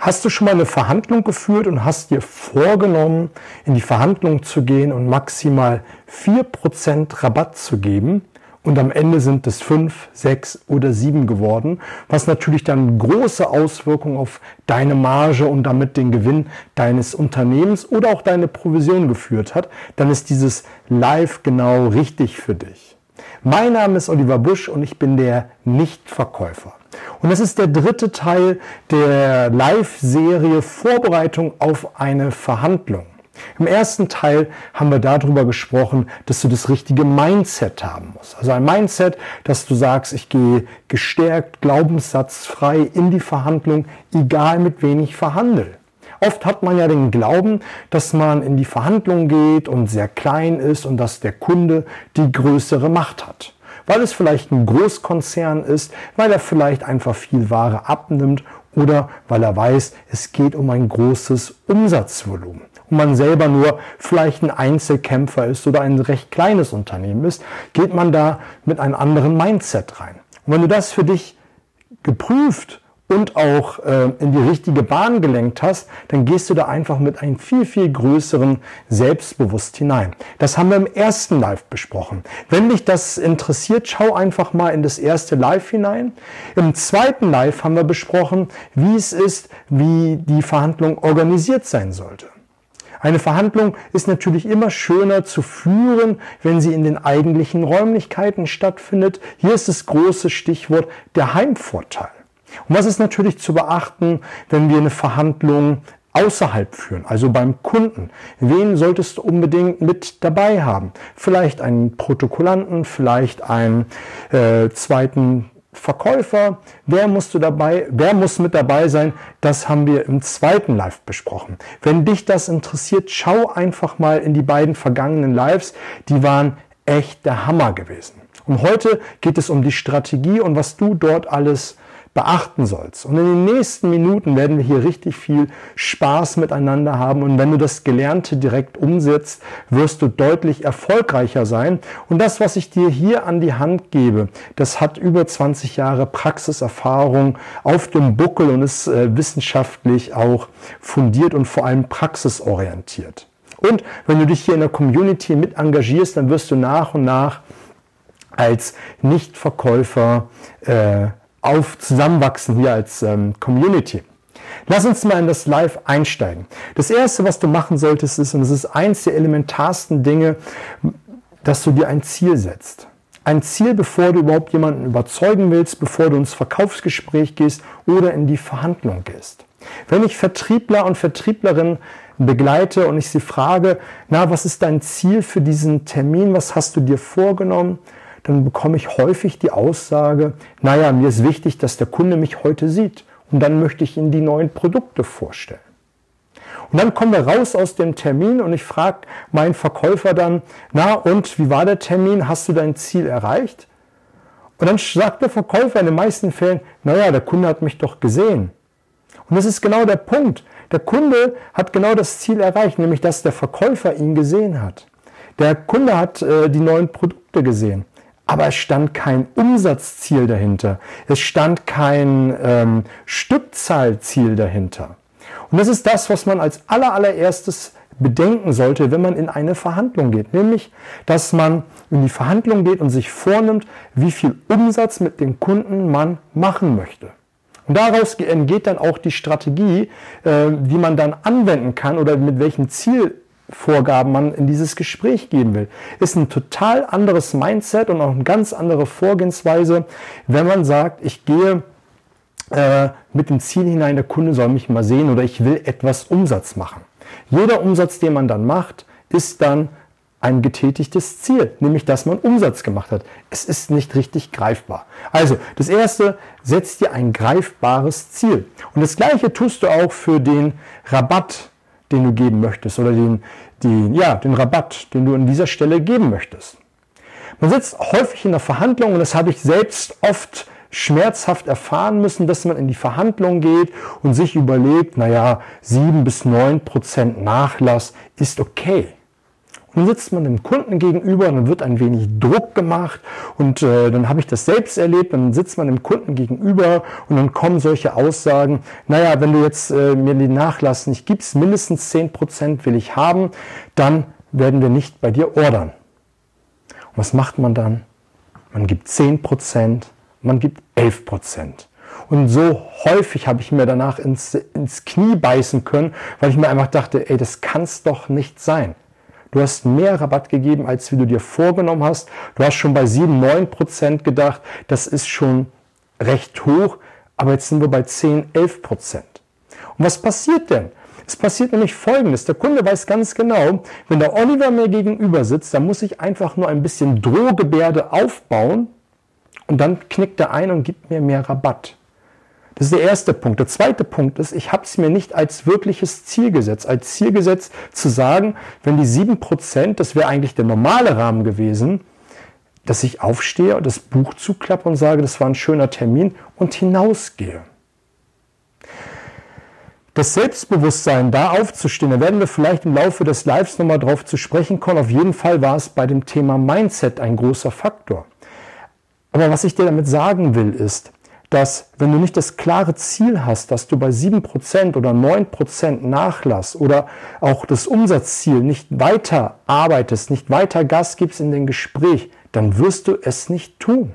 Hast du schon mal eine Verhandlung geführt und hast dir vorgenommen, in die Verhandlung zu gehen und maximal 4% Rabatt zu geben? Und am Ende sind es 5, 6 oder 7 geworden, was natürlich dann große Auswirkungen auf deine Marge und damit den Gewinn deines Unternehmens oder auch deine Provision geführt hat. Dann ist dieses Live genau richtig für dich. Mein Name ist Oliver Busch und ich bin der Nichtverkäufer. Und das ist der dritte Teil der Live-Serie Vorbereitung auf eine Verhandlung. Im ersten Teil haben wir darüber gesprochen, dass du das richtige Mindset haben musst. Also ein Mindset, dass du sagst, ich gehe gestärkt, glaubenssatzfrei in die Verhandlung, egal mit wem ich verhandle. Oft hat man ja den Glauben, dass man in die Verhandlung geht und sehr klein ist und dass der Kunde die größere Macht hat weil es vielleicht ein Großkonzern ist, weil er vielleicht einfach viel Ware abnimmt oder weil er weiß, es geht um ein großes Umsatzvolumen und man selber nur vielleicht ein Einzelkämpfer ist oder ein recht kleines Unternehmen ist, geht man da mit einem anderen Mindset rein. Und wenn du das für dich geprüft und auch äh, in die richtige Bahn gelenkt hast, dann gehst du da einfach mit einem viel, viel größeren Selbstbewusst hinein. Das haben wir im ersten Live besprochen. Wenn dich das interessiert, schau einfach mal in das erste Live hinein. Im zweiten Live haben wir besprochen, wie es ist, wie die Verhandlung organisiert sein sollte. Eine Verhandlung ist natürlich immer schöner zu führen, wenn sie in den eigentlichen Räumlichkeiten stattfindet. Hier ist das große Stichwort der Heimvorteil. Und was ist natürlich zu beachten, wenn wir eine Verhandlung außerhalb führen, also beim Kunden. Wen solltest du unbedingt mit dabei haben? Vielleicht einen Protokollanten, vielleicht einen äh, zweiten Verkäufer. Wer musst du dabei, wer muss mit dabei sein? Das haben wir im zweiten Live besprochen. Wenn dich das interessiert, schau einfach mal in die beiden vergangenen Lives. Die waren echt der Hammer gewesen. Und heute geht es um die Strategie und was du dort alles beachten sollst. Und in den nächsten Minuten werden wir hier richtig viel Spaß miteinander haben. Und wenn du das Gelernte direkt umsetzt, wirst du deutlich erfolgreicher sein. Und das, was ich dir hier an die Hand gebe, das hat über 20 Jahre Praxiserfahrung auf dem Buckel und ist äh, wissenschaftlich auch fundiert und vor allem praxisorientiert. Und wenn du dich hier in der Community mit engagierst, dann wirst du nach und nach als Nichtverkäufer äh, auf Zusammenwachsen hier als ähm, Community. Lass uns mal in das Live einsteigen. Das erste, was du machen solltest, ist, und es ist eins der elementarsten Dinge, dass du dir ein Ziel setzt. Ein Ziel, bevor du überhaupt jemanden überzeugen willst, bevor du ins Verkaufsgespräch gehst oder in die Verhandlung gehst. Wenn ich Vertriebler und Vertrieblerinnen begleite und ich sie frage, na, was ist dein Ziel für diesen Termin? Was hast du dir vorgenommen? Dann bekomme ich häufig die Aussage, naja, mir ist wichtig, dass der Kunde mich heute sieht und dann möchte ich ihm die neuen Produkte vorstellen. Und dann kommen wir raus aus dem Termin und ich frage meinen Verkäufer dann, na und wie war der Termin? Hast du dein Ziel erreicht? Und dann sagt der Verkäufer in den meisten Fällen, naja, der Kunde hat mich doch gesehen. Und das ist genau der Punkt. Der Kunde hat genau das Ziel erreicht, nämlich dass der Verkäufer ihn gesehen hat. Der Kunde hat äh, die neuen Produkte gesehen aber es stand kein Umsatzziel dahinter. Es stand kein ähm, Stückzahlziel dahinter. Und das ist das, was man als allerallererstes bedenken sollte, wenn man in eine Verhandlung geht. Nämlich, dass man in die Verhandlung geht und sich vornimmt, wie viel Umsatz mit dem Kunden man machen möchte. Und daraus entgeht dann auch die Strategie, äh, die man dann anwenden kann oder mit welchem Ziel Vorgaben man in dieses Gespräch geben will. Ist ein total anderes Mindset und auch eine ganz andere Vorgehensweise, wenn man sagt, ich gehe äh, mit dem Ziel hinein, der Kunde soll mich mal sehen oder ich will etwas Umsatz machen. Jeder Umsatz, den man dann macht, ist dann ein getätigtes Ziel, nämlich dass man Umsatz gemacht hat. Es ist nicht richtig greifbar. Also, das erste, setz dir ein greifbares Ziel. Und das gleiche tust du auch für den Rabatt, den du geben möchtest oder den, den, ja, den Rabatt, den du an dieser Stelle geben möchtest. Man sitzt häufig in der Verhandlung und das habe ich selbst oft schmerzhaft erfahren müssen, dass man in die Verhandlung geht und sich überlegt, naja, sieben bis neun Prozent Nachlass ist okay. Und dann sitzt man dem Kunden gegenüber und dann wird ein wenig Druck gemacht und äh, dann habe ich das selbst erlebt, dann sitzt man dem Kunden gegenüber und dann kommen solche Aussagen, naja, wenn du jetzt äh, mir die Nachlass nicht gibst, mindestens 10% will ich haben, dann werden wir nicht bei dir ordern. Und was macht man dann? Man gibt 10%, man gibt 11%. Und so häufig habe ich mir danach ins, ins Knie beißen können, weil ich mir einfach dachte, ey, das kann's doch nicht sein. Du hast mehr Rabatt gegeben, als wie du dir vorgenommen hast. Du hast schon bei 7, 9 Prozent gedacht, das ist schon recht hoch, aber jetzt sind wir bei 10, 11 Prozent. Und was passiert denn? Es passiert nämlich Folgendes. Der Kunde weiß ganz genau, wenn der Oliver mir gegenüber sitzt, dann muss ich einfach nur ein bisschen Drohgebärde aufbauen und dann knickt er ein und gibt mir mehr Rabatt. Das ist der erste Punkt. Der zweite Punkt ist, ich habe es mir nicht als wirkliches Ziel gesetzt. Als Ziel gesetzt zu sagen, wenn die 7%, das wäre eigentlich der normale Rahmen gewesen, dass ich aufstehe das Buch zuklappe und sage, das war ein schöner Termin und hinausgehe. Das Selbstbewusstsein, da aufzustehen, da werden wir vielleicht im Laufe des Lives nochmal drauf zu sprechen kommen. Auf jeden Fall war es bei dem Thema Mindset ein großer Faktor. Aber was ich dir damit sagen will, ist, dass wenn du nicht das klare Ziel hast, dass du bei 7% oder 9% Nachlass oder auch das Umsatzziel nicht weiter arbeitest, nicht weiter Gas gibst in den Gespräch, dann wirst du es nicht tun.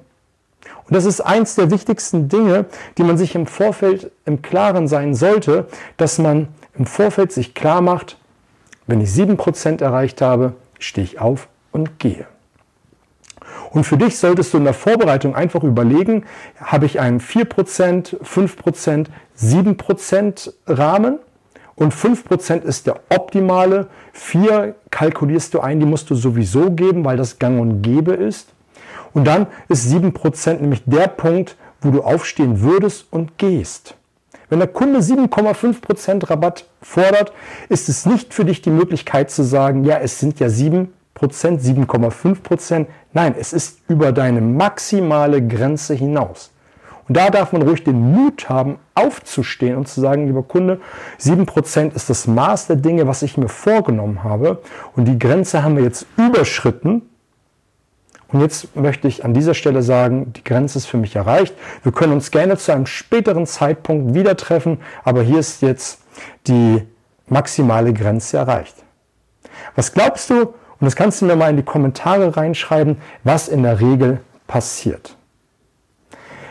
Und das ist eins der wichtigsten Dinge, die man sich im Vorfeld im Klaren sein sollte, dass man im Vorfeld sich klar macht, wenn ich 7% erreicht habe, stehe ich auf und gehe. Und für dich solltest du in der Vorbereitung einfach überlegen, habe ich einen 4%, 5%, 7% Rahmen? Und 5% ist der optimale. 4 kalkulierst du ein, die musst du sowieso geben, weil das gang und gäbe ist. Und dann ist 7% nämlich der Punkt, wo du aufstehen würdest und gehst. Wenn der Kunde 7,5% Rabatt fordert, ist es nicht für dich die Möglichkeit zu sagen, ja, es sind ja 7 7,5% Nein, es ist über deine maximale Grenze hinaus. Und da darf man ruhig den Mut haben, aufzustehen und zu sagen, lieber Kunde, 7% ist das Maß der Dinge, was ich mir vorgenommen habe. Und die Grenze haben wir jetzt überschritten. Und jetzt möchte ich an dieser Stelle sagen, die Grenze ist für mich erreicht. Wir können uns gerne zu einem späteren Zeitpunkt wieder treffen, aber hier ist jetzt die maximale Grenze erreicht. Was glaubst du, und das kannst du mir mal in die Kommentare reinschreiben, was in der Regel passiert.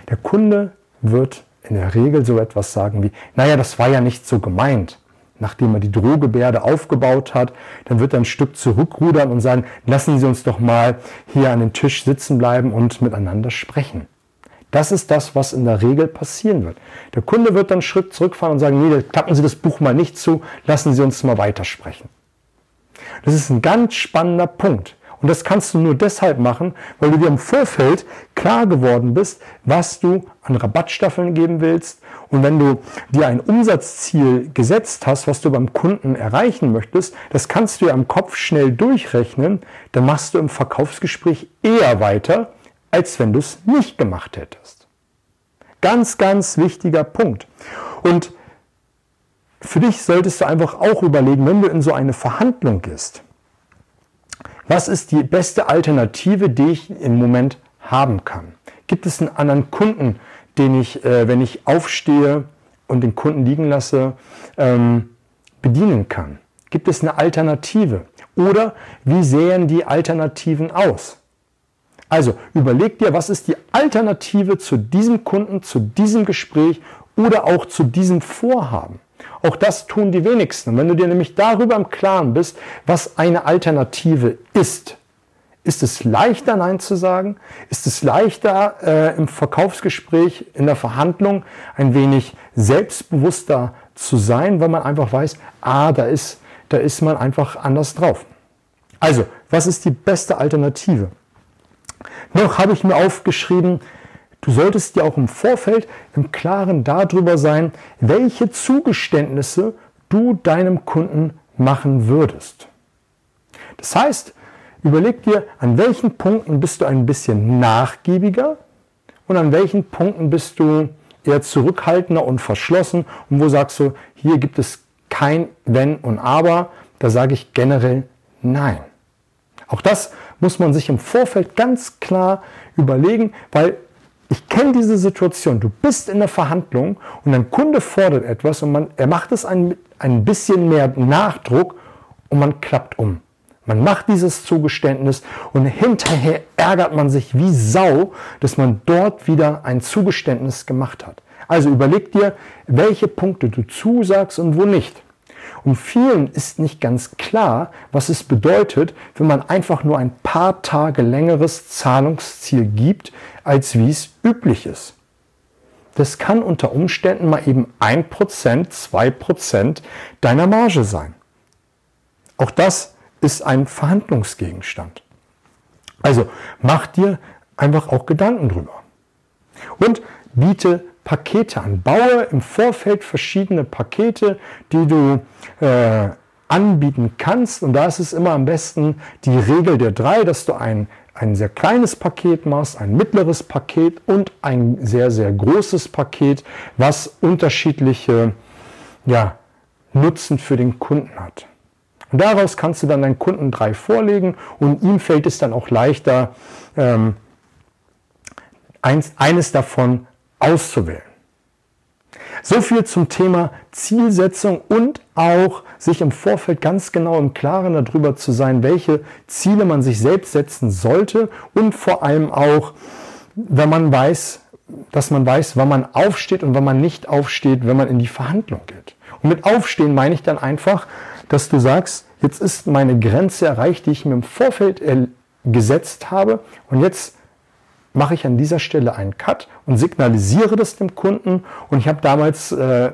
Der Kunde wird in der Regel so etwas sagen wie, naja, das war ja nicht so gemeint. Nachdem er die Drohgebärde aufgebaut hat, dann wird er ein Stück zurückrudern und sagen, lassen Sie uns doch mal hier an den Tisch sitzen bleiben und miteinander sprechen. Das ist das, was in der Regel passieren wird. Der Kunde wird dann einen Schritt zurückfahren und sagen, nee, klappen Sie das Buch mal nicht zu, lassen Sie uns mal weitersprechen. Das ist ein ganz spannender Punkt. Und das kannst du nur deshalb machen, weil du dir im Vorfeld klar geworden bist, was du an Rabattstaffeln geben willst. Und wenn du dir ein Umsatzziel gesetzt hast, was du beim Kunden erreichen möchtest, das kannst du ja im Kopf schnell durchrechnen, dann machst du im Verkaufsgespräch eher weiter, als wenn du es nicht gemacht hättest. Ganz, ganz wichtiger Punkt. Und für dich solltest du einfach auch überlegen, wenn du in so eine Verhandlung gehst, was ist die beste Alternative, die ich im Moment haben kann? Gibt es einen anderen Kunden, den ich, äh, wenn ich aufstehe und den Kunden liegen lasse, ähm, bedienen kann? Gibt es eine Alternative? Oder wie sehen die Alternativen aus? Also überleg dir, was ist die Alternative zu diesem Kunden, zu diesem Gespräch oder auch zu diesem Vorhaben? Auch das tun die wenigsten. wenn du dir nämlich darüber im Klaren bist, was eine Alternative ist, ist es leichter, Nein zu sagen? Ist es leichter, äh, im Verkaufsgespräch, in der Verhandlung ein wenig selbstbewusster zu sein, weil man einfach weiß, ah, da ist, da ist man einfach anders drauf. Also, was ist die beste Alternative? Noch habe ich mir aufgeschrieben, Du solltest dir auch im Vorfeld im Klaren darüber sein, welche Zugeständnisse du deinem Kunden machen würdest. Das heißt, überleg dir, an welchen Punkten bist du ein bisschen nachgiebiger und an welchen Punkten bist du eher zurückhaltender und verschlossen und wo sagst du, hier gibt es kein Wenn und Aber, da sage ich generell Nein. Auch das muss man sich im Vorfeld ganz klar überlegen, weil ich kenne diese Situation. Du bist in der Verhandlung und dein Kunde fordert etwas und man, er macht es ein, ein bisschen mehr Nachdruck und man klappt um. Man macht dieses Zugeständnis und hinterher ärgert man sich wie Sau, dass man dort wieder ein Zugeständnis gemacht hat. Also überleg dir, welche Punkte du zusagst und wo nicht. Und vielen ist nicht ganz klar, was es bedeutet, wenn man einfach nur ein paar Tage längeres Zahlungsziel gibt, als wie es üblich ist. Das kann unter Umständen mal eben 1%, 2% deiner Marge sein. Auch das ist ein Verhandlungsgegenstand. Also mach dir einfach auch Gedanken drüber. Und biete Pakete an. Baue im Vorfeld verschiedene Pakete, die du äh, anbieten kannst. Und da ist es immer am besten die Regel der drei, dass du ein, ein sehr kleines Paket machst, ein mittleres Paket und ein sehr, sehr großes Paket, was unterschiedliche ja, Nutzen für den Kunden hat. Und daraus kannst du dann deinen Kunden drei vorlegen und ihm fällt es dann auch leichter, ähm, eins, eines davon auszuwählen. So viel zum Thema Zielsetzung und auch sich im Vorfeld ganz genau im Klaren darüber zu sein, welche Ziele man sich selbst setzen sollte und vor allem auch, wenn man weiß, dass man weiß, wann man aufsteht und wann man nicht aufsteht, wenn man in die Verhandlung geht. Und mit Aufstehen meine ich dann einfach, dass du sagst, jetzt ist meine Grenze erreicht, die ich mir im Vorfeld gesetzt habe und jetzt mache ich an dieser Stelle einen Cut und signalisiere das dem Kunden. Und ich habe damals äh,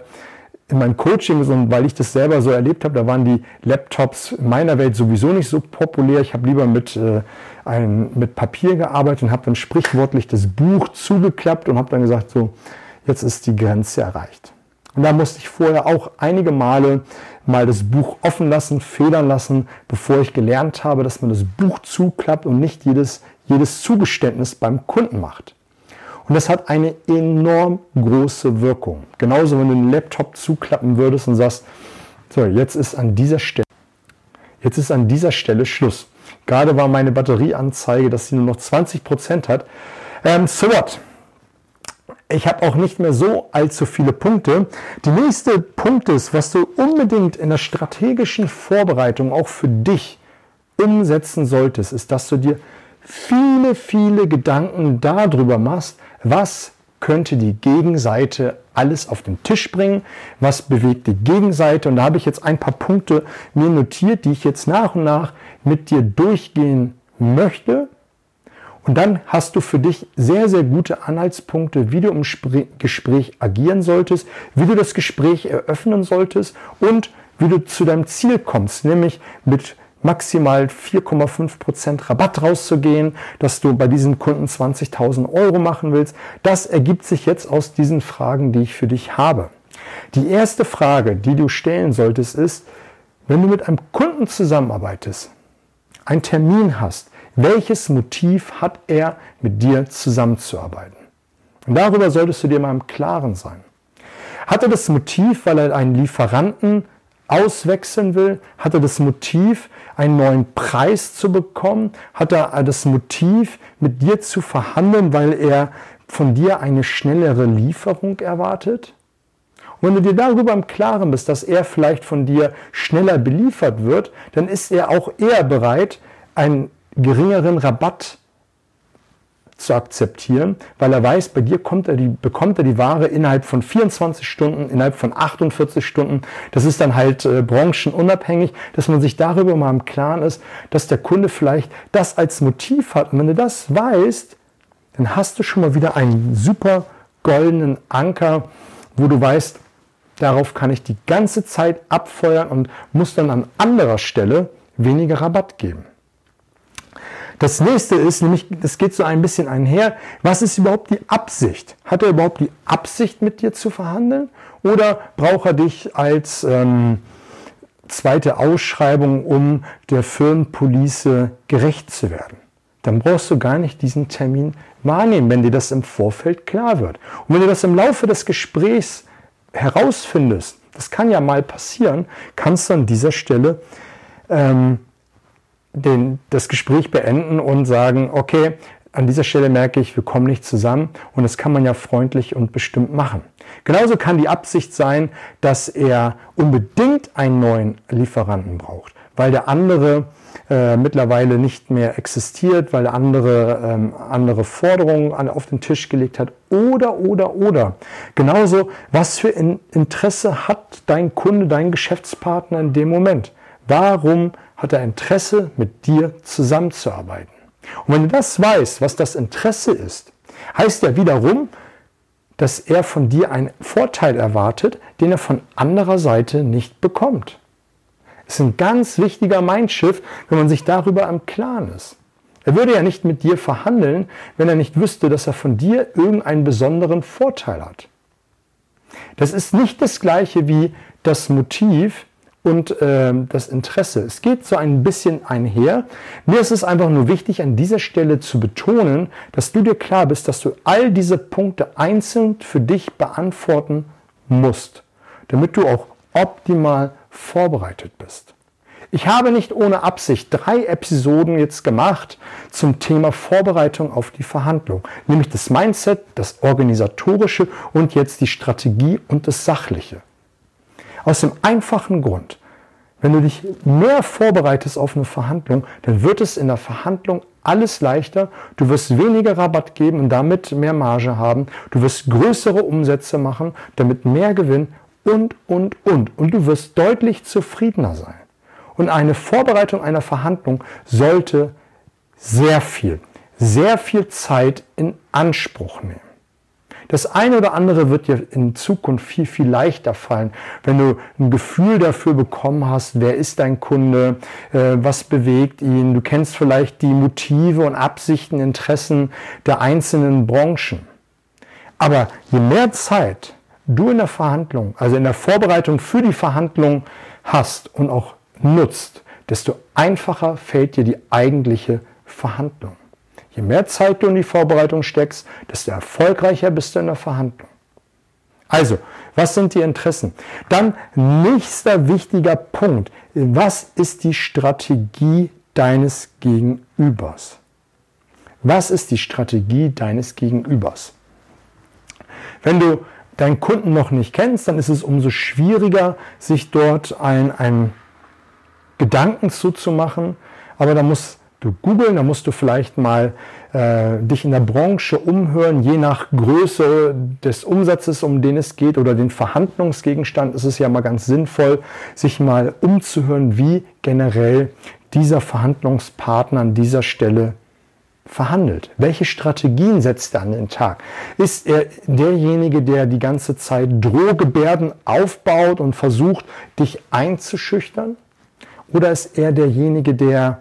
in meinem Coaching, so, weil ich das selber so erlebt habe, da waren die Laptops in meiner Welt sowieso nicht so populär. Ich habe lieber mit, äh, ein, mit Papier gearbeitet und habe dann sprichwörtlich das Buch zugeklappt und habe dann gesagt, so, jetzt ist die Grenze erreicht. Und da musste ich vorher auch einige Male mal das Buch offen lassen, federn lassen, bevor ich gelernt habe, dass man das Buch zuklappt und nicht jedes jedes Zugeständnis beim Kunden macht. Und das hat eine enorm große Wirkung. Genauso, wenn du den Laptop zuklappen würdest und sagst, so, jetzt ist an dieser Stelle, jetzt ist an dieser Stelle Schluss. Gerade war meine Batterieanzeige, dass sie nur noch 20 Prozent hat. Ähm, so what? Ich habe auch nicht mehr so allzu viele Punkte. Die nächste Punkt ist, was du unbedingt in der strategischen Vorbereitung auch für dich umsetzen solltest, ist, dass du dir viele, viele Gedanken darüber machst, was könnte die Gegenseite alles auf den Tisch bringen, was bewegt die Gegenseite. Und da habe ich jetzt ein paar Punkte mir notiert, die ich jetzt nach und nach mit dir durchgehen möchte. Und dann hast du für dich sehr, sehr gute Anhaltspunkte, wie du im Gespräch agieren solltest, wie du das Gespräch eröffnen solltest und wie du zu deinem Ziel kommst, nämlich mit maximal 4,5% Rabatt rauszugehen, dass du bei diesen Kunden 20.000 Euro machen willst. Das ergibt sich jetzt aus diesen Fragen, die ich für dich habe. Die erste Frage, die du stellen solltest, ist, wenn du mit einem Kunden zusammenarbeitest, einen Termin hast, welches Motiv hat er, mit dir zusammenzuarbeiten? Und darüber solltest du dir mal im Klaren sein. Hat er das Motiv, weil er einen Lieferanten auswechseln will? Hat er das Motiv, einen neuen Preis zu bekommen? Hat er das Motiv, mit dir zu verhandeln, weil er von dir eine schnellere Lieferung erwartet? Und wenn du dir darüber im Klaren bist, dass er vielleicht von dir schneller beliefert wird, dann ist er auch eher bereit, einen geringeren Rabatt zu akzeptieren, weil er weiß, bei dir kommt er die, bekommt er die Ware innerhalb von 24 Stunden, innerhalb von 48 Stunden. Das ist dann halt äh, branchenunabhängig, dass man sich darüber mal im Klaren ist, dass der Kunde vielleicht das als Motiv hat. Und wenn du das weißt, dann hast du schon mal wieder einen super goldenen Anker, wo du weißt, darauf kann ich die ganze Zeit abfeuern und muss dann an anderer Stelle weniger Rabatt geben. Das nächste ist nämlich, das geht so ein bisschen einher, was ist überhaupt die Absicht? Hat er überhaupt die Absicht, mit dir zu verhandeln? Oder braucht er dich als ähm, zweite Ausschreibung, um der Firmenpolice gerecht zu werden? Dann brauchst du gar nicht diesen Termin wahrnehmen, wenn dir das im Vorfeld klar wird. Und wenn du das im Laufe des Gesprächs herausfindest, das kann ja mal passieren, kannst du an dieser Stelle ähm, den, das Gespräch beenden und sagen, okay, an dieser Stelle merke ich, wir kommen nicht zusammen und das kann man ja freundlich und bestimmt machen. Genauso kann die Absicht sein, dass er unbedingt einen neuen Lieferanten braucht, weil der andere äh, mittlerweile nicht mehr existiert, weil der andere ähm, andere Forderungen an, auf den Tisch gelegt hat oder oder oder. Genauso, was für ein Interesse hat dein Kunde, dein Geschäftspartner in dem Moment? Warum hat er Interesse, mit dir zusammenzuarbeiten? Und wenn du das weißt, was das Interesse ist, heißt ja wiederum, dass er von dir einen Vorteil erwartet, den er von anderer Seite nicht bekommt. Das ist ein ganz wichtiger Mindshift, wenn man sich darüber im Klaren ist. Er würde ja nicht mit dir verhandeln, wenn er nicht wüsste, dass er von dir irgendeinen besonderen Vorteil hat. Das ist nicht das gleiche wie das Motiv, und äh, das Interesse. Es geht so ein bisschen einher. Mir ist es einfach nur wichtig, an dieser Stelle zu betonen, dass du dir klar bist, dass du all diese Punkte einzeln für dich beantworten musst, damit du auch optimal vorbereitet bist. Ich habe nicht ohne Absicht drei Episoden jetzt gemacht zum Thema Vorbereitung auf die Verhandlung, nämlich das Mindset, das Organisatorische und jetzt die Strategie und das Sachliche. Aus dem einfachen Grund, wenn du dich mehr vorbereitest auf eine Verhandlung, dann wird es in der Verhandlung alles leichter. Du wirst weniger Rabatt geben und damit mehr Marge haben. Du wirst größere Umsätze machen, damit mehr Gewinn und, und, und. Und du wirst deutlich zufriedener sein. Und eine Vorbereitung einer Verhandlung sollte sehr viel, sehr viel Zeit in Anspruch nehmen. Das eine oder andere wird dir in Zukunft viel, viel leichter fallen, wenn du ein Gefühl dafür bekommen hast, wer ist dein Kunde, äh, was bewegt ihn. Du kennst vielleicht die Motive und Absichten, Interessen der einzelnen Branchen. Aber je mehr Zeit du in der Verhandlung, also in der Vorbereitung für die Verhandlung hast und auch nutzt, desto einfacher fällt dir die eigentliche Verhandlung. Je mehr Zeit du in die Vorbereitung steckst, desto erfolgreicher bist du in der Verhandlung. Also, was sind die Interessen? Dann nächster wichtiger Punkt. Was ist die Strategie deines Gegenübers? Was ist die Strategie deines Gegenübers? Wenn du deinen Kunden noch nicht kennst, dann ist es umso schwieriger, sich dort einen Gedanken zuzumachen. Aber da muss du googeln, da musst du vielleicht mal äh, dich in der Branche umhören, je nach Größe des Umsatzes, um den es geht oder den Verhandlungsgegenstand, ist es ja mal ganz sinnvoll, sich mal umzuhören, wie generell dieser Verhandlungspartner an dieser Stelle verhandelt? Welche Strategien setzt er an den Tag? Ist er derjenige, der die ganze Zeit Drohgebärden aufbaut und versucht, dich einzuschüchtern? Oder ist er derjenige, der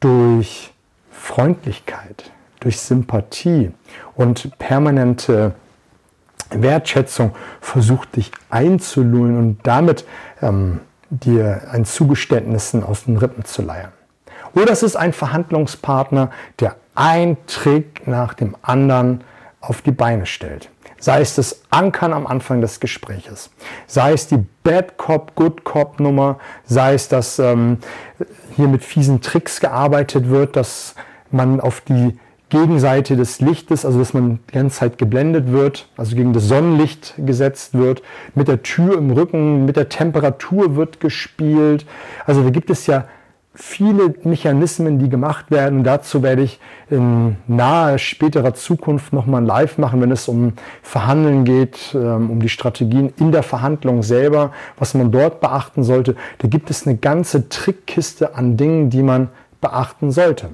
durch Freundlichkeit, durch Sympathie und permanente Wertschätzung versucht dich einzulullen und damit ähm, dir ein Zugeständnissen aus den Rippen zu leiern. Oder es ist ein Verhandlungspartner, der ein Trick nach dem anderen auf die Beine stellt. Sei es das Ankern am Anfang des Gespräches, sei es die Bad Cop, Good Cop Nummer, sei es, dass ähm, hier mit fiesen Tricks gearbeitet wird, dass man auf die Gegenseite des Lichtes, also dass man die ganze Zeit geblendet wird, also gegen das Sonnenlicht gesetzt wird, mit der Tür im Rücken, mit der Temperatur wird gespielt. Also da gibt es ja viele Mechanismen, die gemacht werden. Und dazu werde ich in nahe späterer Zukunft nochmal live machen, wenn es um Verhandeln geht, ähm, um die Strategien in der Verhandlung selber, was man dort beachten sollte. Da gibt es eine ganze Trickkiste an Dingen, die man beachten sollte.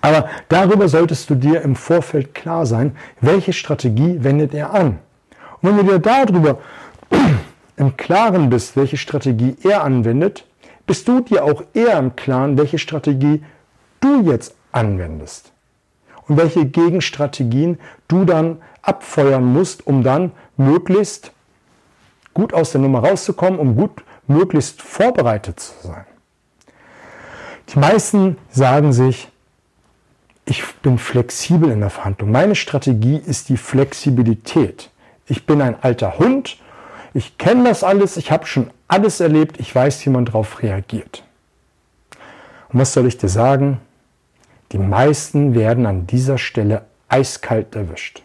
Aber darüber solltest du dir im Vorfeld klar sein, welche Strategie wendet er an. Und wenn du dir darüber im Klaren bist, welche Strategie er anwendet, bist du dir auch eher im Klaren, welche Strategie du jetzt anwendest und welche Gegenstrategien du dann abfeuern musst, um dann möglichst gut aus der Nummer rauszukommen, um gut möglichst vorbereitet zu sein. Die meisten sagen sich, ich bin flexibel in der Verhandlung. Meine Strategie ist die Flexibilität. Ich bin ein alter Hund ich kenne das alles, ich habe schon alles erlebt, ich weiß, wie man darauf reagiert. Und was soll ich dir sagen? Die meisten werden an dieser Stelle eiskalt erwischt.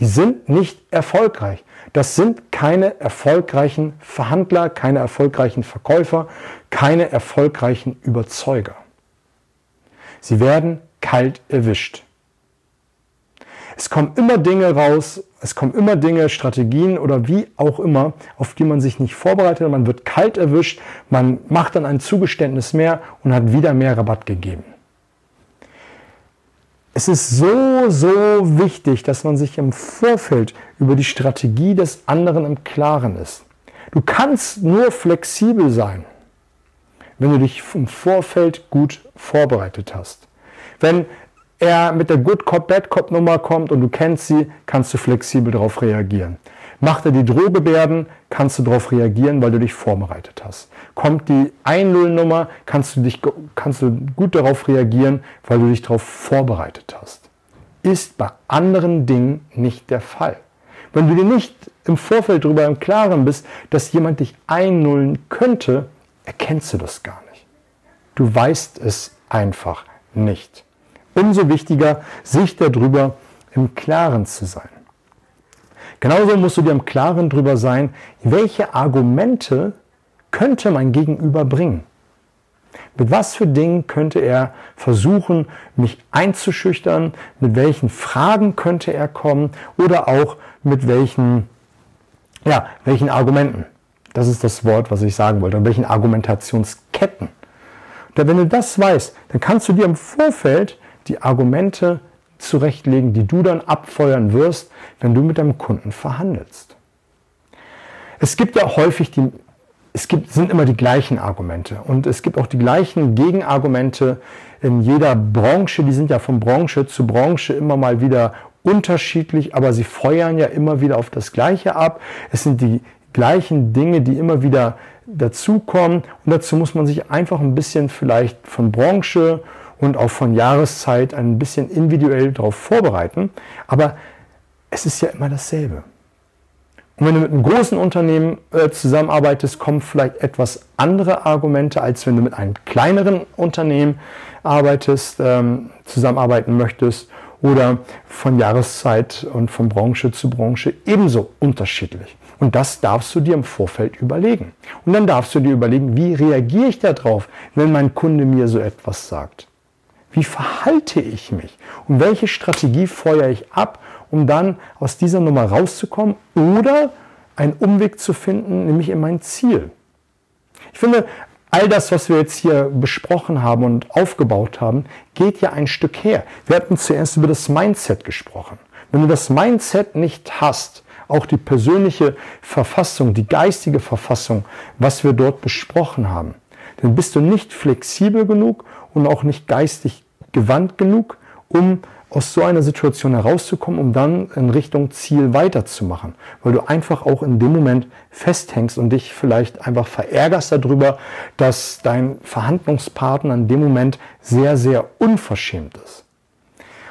Die sind nicht erfolgreich. Das sind keine erfolgreichen Verhandler, keine erfolgreichen Verkäufer, keine erfolgreichen Überzeuger. Sie werden kalt erwischt. Es kommen immer Dinge raus, es kommen immer Dinge, Strategien oder wie auch immer, auf die man sich nicht vorbereitet. Man wird kalt erwischt, man macht dann ein Zugeständnis mehr und hat wieder mehr Rabatt gegeben. Es ist so, so wichtig, dass man sich im Vorfeld über die Strategie des anderen im Klaren ist. Du kannst nur flexibel sein, wenn du dich im Vorfeld gut vorbereitet hast. Wenn er mit der Good Cop, Bad Cop Nummer kommt und du kennst sie, kannst du flexibel darauf reagieren. Macht er die Drohgebärden, kannst du darauf reagieren, weil du dich vorbereitet hast. Kommt die 1-0-Nummer, kannst du, dich, kannst du gut darauf reagieren, weil du dich darauf vorbereitet hast. Ist bei anderen Dingen nicht der Fall. Wenn du dir nicht im Vorfeld darüber im Klaren bist, dass jemand dich einnullen könnte, erkennst du das gar nicht. Du weißt es einfach nicht. Umso wichtiger, sich darüber im Klaren zu sein. Genauso musst du dir im Klaren darüber sein, welche Argumente könnte mein Gegenüber bringen. Mit was für Dingen könnte er versuchen, mich einzuschüchtern? Mit welchen Fragen könnte er kommen? Oder auch mit welchen, ja, welchen Argumenten? Das ist das Wort, was ich sagen wollte. Und welchen Argumentationsketten? Und wenn du das weißt, dann kannst du dir im Vorfeld die Argumente zurechtlegen, die du dann abfeuern wirst, wenn du mit deinem Kunden verhandelst. Es gibt ja häufig die, es gibt, sind immer die gleichen Argumente und es gibt auch die gleichen Gegenargumente in jeder Branche. Die sind ja von Branche zu Branche immer mal wieder unterschiedlich, aber sie feuern ja immer wieder auf das Gleiche ab. Es sind die gleichen Dinge, die immer wieder dazukommen und dazu muss man sich einfach ein bisschen vielleicht von Branche und auch von Jahreszeit ein bisschen individuell darauf vorbereiten. Aber es ist ja immer dasselbe. Und wenn du mit einem großen Unternehmen äh, zusammenarbeitest, kommen vielleicht etwas andere Argumente, als wenn du mit einem kleineren Unternehmen arbeitest, ähm, zusammenarbeiten möchtest oder von Jahreszeit und von Branche zu Branche ebenso unterschiedlich. Und das darfst du dir im Vorfeld überlegen. Und dann darfst du dir überlegen, wie reagiere ich darauf, wenn mein Kunde mir so etwas sagt. Wie verhalte ich mich? Und welche Strategie feuere ich ab, um dann aus dieser Nummer rauszukommen oder einen Umweg zu finden, nämlich in mein Ziel? Ich finde, all das, was wir jetzt hier besprochen haben und aufgebaut haben, geht ja ein Stück her. Wir hatten zuerst über das Mindset gesprochen. Wenn du das Mindset nicht hast, auch die persönliche Verfassung, die geistige Verfassung, was wir dort besprochen haben, dann bist du nicht flexibel genug und auch nicht geistig gewandt genug, um aus so einer Situation herauszukommen, um dann in Richtung Ziel weiterzumachen. Weil du einfach auch in dem Moment festhängst und dich vielleicht einfach verärgerst darüber, dass dein Verhandlungspartner in dem Moment sehr, sehr unverschämt ist.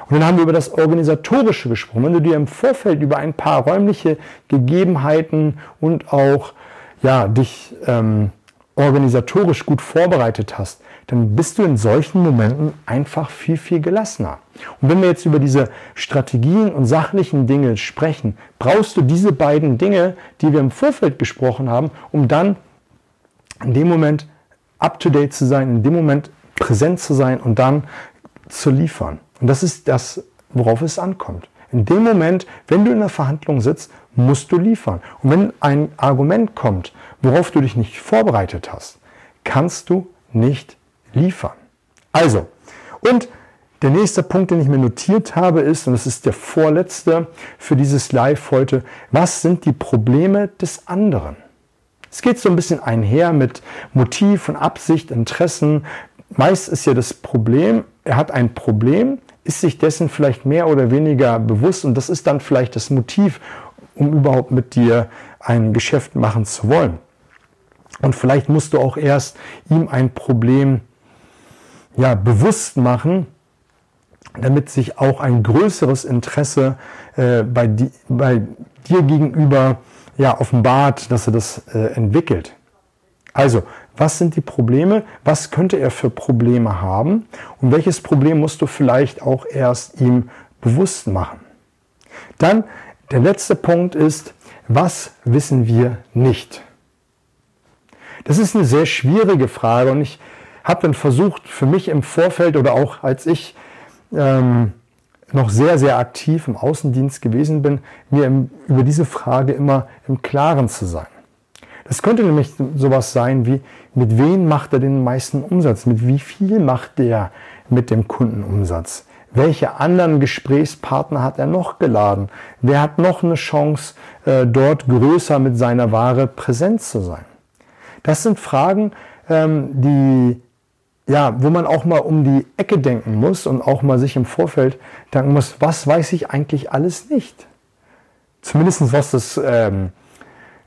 Und dann haben wir über das Organisatorische gesprochen. Wenn du dir im Vorfeld über ein paar räumliche Gegebenheiten und auch ja, dich ähm, organisatorisch gut vorbereitet hast, dann bist du in solchen Momenten einfach viel, viel gelassener. Und wenn wir jetzt über diese Strategien und sachlichen Dinge sprechen, brauchst du diese beiden Dinge, die wir im Vorfeld besprochen haben, um dann in dem Moment up-to-date zu sein, in dem Moment präsent zu sein und dann zu liefern. Und das ist das, worauf es ankommt. In dem Moment, wenn du in der Verhandlung sitzt, musst du liefern. Und wenn ein Argument kommt, worauf du dich nicht vorbereitet hast, kannst du nicht liefern. Also, und der nächste Punkt, den ich mir notiert habe, ist, und das ist der vorletzte für dieses Live heute, was sind die Probleme des anderen? Es geht so ein bisschen einher mit Motiv und Absicht, Interessen. Meist ist ja das Problem, er hat ein Problem, ist sich dessen vielleicht mehr oder weniger bewusst und das ist dann vielleicht das Motiv, um überhaupt mit dir ein Geschäft machen zu wollen. Und vielleicht musst du auch erst ihm ein Problem ja, bewusst machen, damit sich auch ein größeres Interesse äh, bei, di bei, dir gegenüber ja, offenbart, dass er das äh, entwickelt. Also, was sind die Probleme? Was könnte er für Probleme haben? Und welches Problem musst du vielleicht auch erst ihm bewusst machen? Dann der letzte Punkt ist, was wissen wir nicht? Das ist eine sehr schwierige Frage und ich habe dann versucht, für mich im Vorfeld oder auch als ich ähm, noch sehr, sehr aktiv im Außendienst gewesen bin, mir im, über diese Frage immer im Klaren zu sein. Das könnte nämlich sowas sein wie, mit wem macht er den meisten Umsatz? Mit wie viel macht der mit dem Kundenumsatz? Welche anderen Gesprächspartner hat er noch geladen? Wer hat noch eine Chance, äh, dort größer mit seiner Ware präsent zu sein? Das sind Fragen, ähm, die, ja, wo man auch mal um die Ecke denken muss und auch mal sich im Vorfeld denken muss, was weiß ich eigentlich alles nicht? Zumindest was das ähm,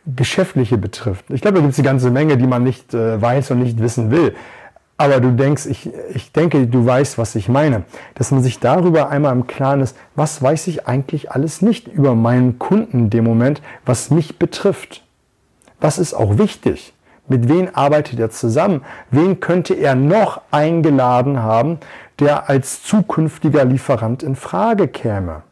Geschäftliche betrifft. Ich glaube, da gibt es eine ganze Menge, die man nicht äh, weiß und nicht wissen will. Aber du denkst, ich, ich denke, du weißt, was ich meine. Dass man sich darüber einmal im Klaren ist, was weiß ich eigentlich alles nicht über meinen Kunden in dem Moment, was mich betrifft. Was ist auch wichtig? Mit wem arbeitet er zusammen? Wen könnte er noch eingeladen haben, der als zukünftiger Lieferant in Frage käme?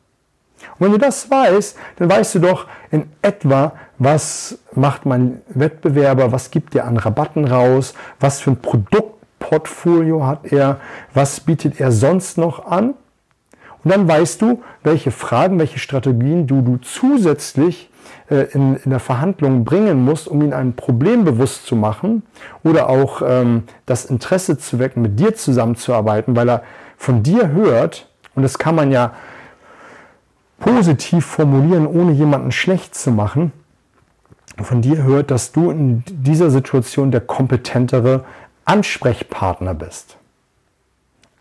Und wenn du das weißt, dann weißt du doch in etwa, was macht mein Wettbewerber, was gibt er an Rabatten raus, was für ein Produkt Portfolio hat er, was bietet er sonst noch an. Und dann weißt du, welche Fragen, welche Strategien du, du zusätzlich in, in der Verhandlung bringen musst, um ihn ein Problem bewusst zu machen oder auch ähm, das Interesse zu wecken, mit dir zusammenzuarbeiten, weil er von dir hört, und das kann man ja positiv formulieren, ohne jemanden schlecht zu machen, von dir hört, dass du in dieser Situation der kompetentere Ansprechpartner bist.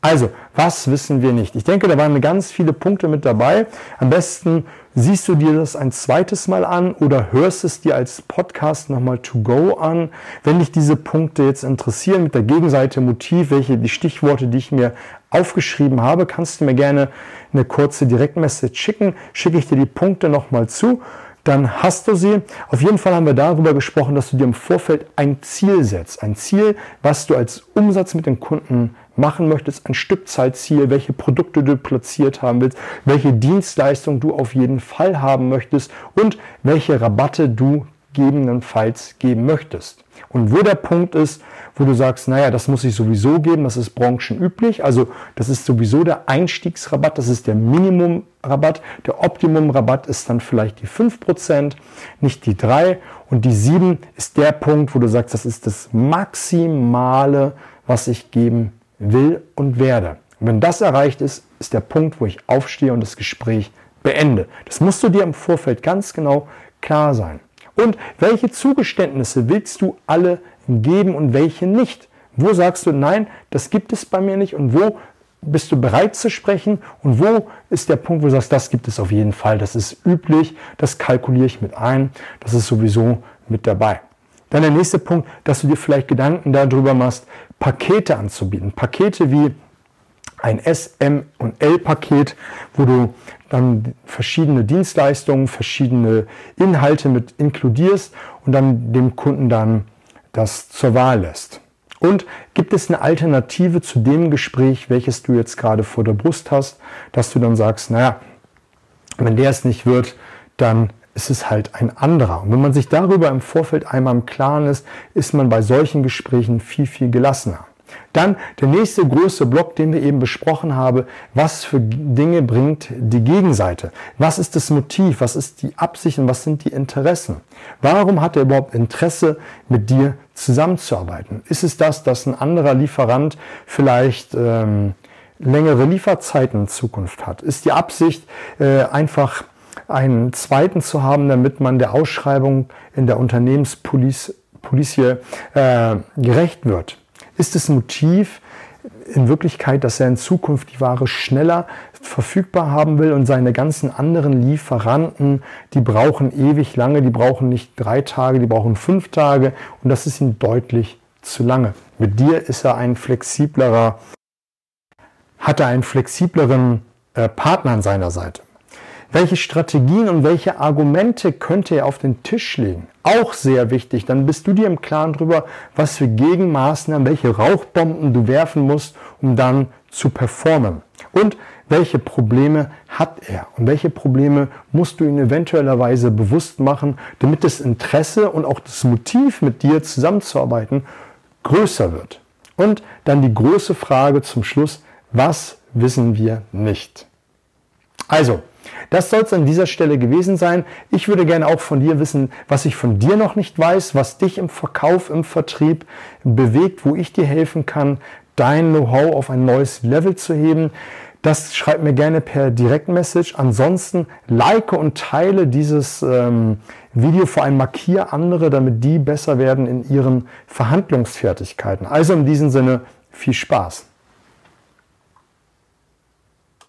Also, was wissen wir nicht? Ich denke, da waren ganz viele Punkte mit dabei. Am besten siehst du dir das ein zweites Mal an oder hörst es dir als Podcast nochmal to go an. Wenn dich diese Punkte jetzt interessieren mit der Gegenseite Motiv, welche die Stichworte, die ich mir aufgeschrieben habe, kannst du mir gerne eine kurze Direktmessage schicken. Schicke ich dir die Punkte nochmal zu dann hast du sie. Auf jeden Fall haben wir darüber gesprochen, dass du dir im Vorfeld ein Ziel setzt. Ein Ziel, was du als Umsatz mit den Kunden machen möchtest, ein Stückzahlziel, welche Produkte du platziert haben willst, welche Dienstleistung du auf jeden Fall haben möchtest und welche Rabatte du gegebenenfalls geben möchtest. Und wo der Punkt ist, wo du sagst, naja, das muss ich sowieso geben, das ist branchenüblich, also das ist sowieso der Einstiegsrabatt, das ist der Minimumrabatt, der Optimumrabatt ist dann vielleicht die 5%, nicht die 3 und die 7 ist der Punkt, wo du sagst, das ist das Maximale, was ich geben will und werde. Und wenn das erreicht ist, ist der Punkt, wo ich aufstehe und das Gespräch beende. Das musst du dir im Vorfeld ganz genau klar sein. Und welche Zugeständnisse willst du alle geben und welche nicht? Wo sagst du, nein, das gibt es bei mir nicht und wo bist du bereit zu sprechen und wo ist der Punkt, wo du sagst, das gibt es auf jeden Fall, das ist üblich, das kalkuliere ich mit ein, das ist sowieso mit dabei. Dann der nächste Punkt, dass du dir vielleicht Gedanken darüber machst, Pakete anzubieten. Pakete wie ein S, M und L-Paket, wo du dann verschiedene Dienstleistungen, verschiedene Inhalte mit inkludierst und dann dem Kunden dann das zur Wahl lässt. Und gibt es eine Alternative zu dem Gespräch, welches du jetzt gerade vor der Brust hast, dass du dann sagst, naja, wenn der es nicht wird, dann ist es halt ein anderer. Und wenn man sich darüber im Vorfeld einmal im Klaren ist, ist man bei solchen Gesprächen viel, viel gelassener. Dann der nächste große Block, den wir eben besprochen haben. Was für Dinge bringt die Gegenseite? Was ist das Motiv? Was ist die Absicht und was sind die Interessen? Warum hat er überhaupt Interesse, mit dir zusammenzuarbeiten? Ist es das, dass ein anderer Lieferant vielleicht ähm, längere Lieferzeiten in Zukunft hat? Ist die Absicht äh, einfach einen zweiten zu haben, damit man der Ausschreibung in der Unternehmenspolice äh, gerecht wird? Ist das Motiv in Wirklichkeit, dass er in Zukunft die Ware schneller verfügbar haben will und seine ganzen anderen Lieferanten, die brauchen ewig lange, die brauchen nicht drei Tage, die brauchen fünf Tage und das ist ihm deutlich zu lange. Mit dir ist er ein flexiblerer, hat er einen flexibleren äh, Partner an seiner Seite. Welche Strategien und welche Argumente könnte er auf den Tisch legen? Auch sehr wichtig. Dann bist du dir im Klaren darüber, was für Gegenmaßnahmen, welche Rauchbomben du werfen musst, um dann zu performen. Und welche Probleme hat er und welche Probleme musst du ihm eventuellerweise bewusst machen, damit das Interesse und auch das Motiv mit dir zusammenzuarbeiten größer wird. Und dann die große Frage zum Schluss, was wissen wir nicht? Also, das soll es an dieser Stelle gewesen sein. Ich würde gerne auch von dir wissen, was ich von dir noch nicht weiß, was dich im Verkauf, im Vertrieb bewegt, wo ich dir helfen kann, dein Know-how auf ein neues Level zu heben. Das schreib mir gerne per Direktmessage. Ansonsten like und teile dieses ähm, Video, vor allem markiere andere, damit die besser werden in ihren Verhandlungsfertigkeiten. Also in diesem Sinne viel Spaß.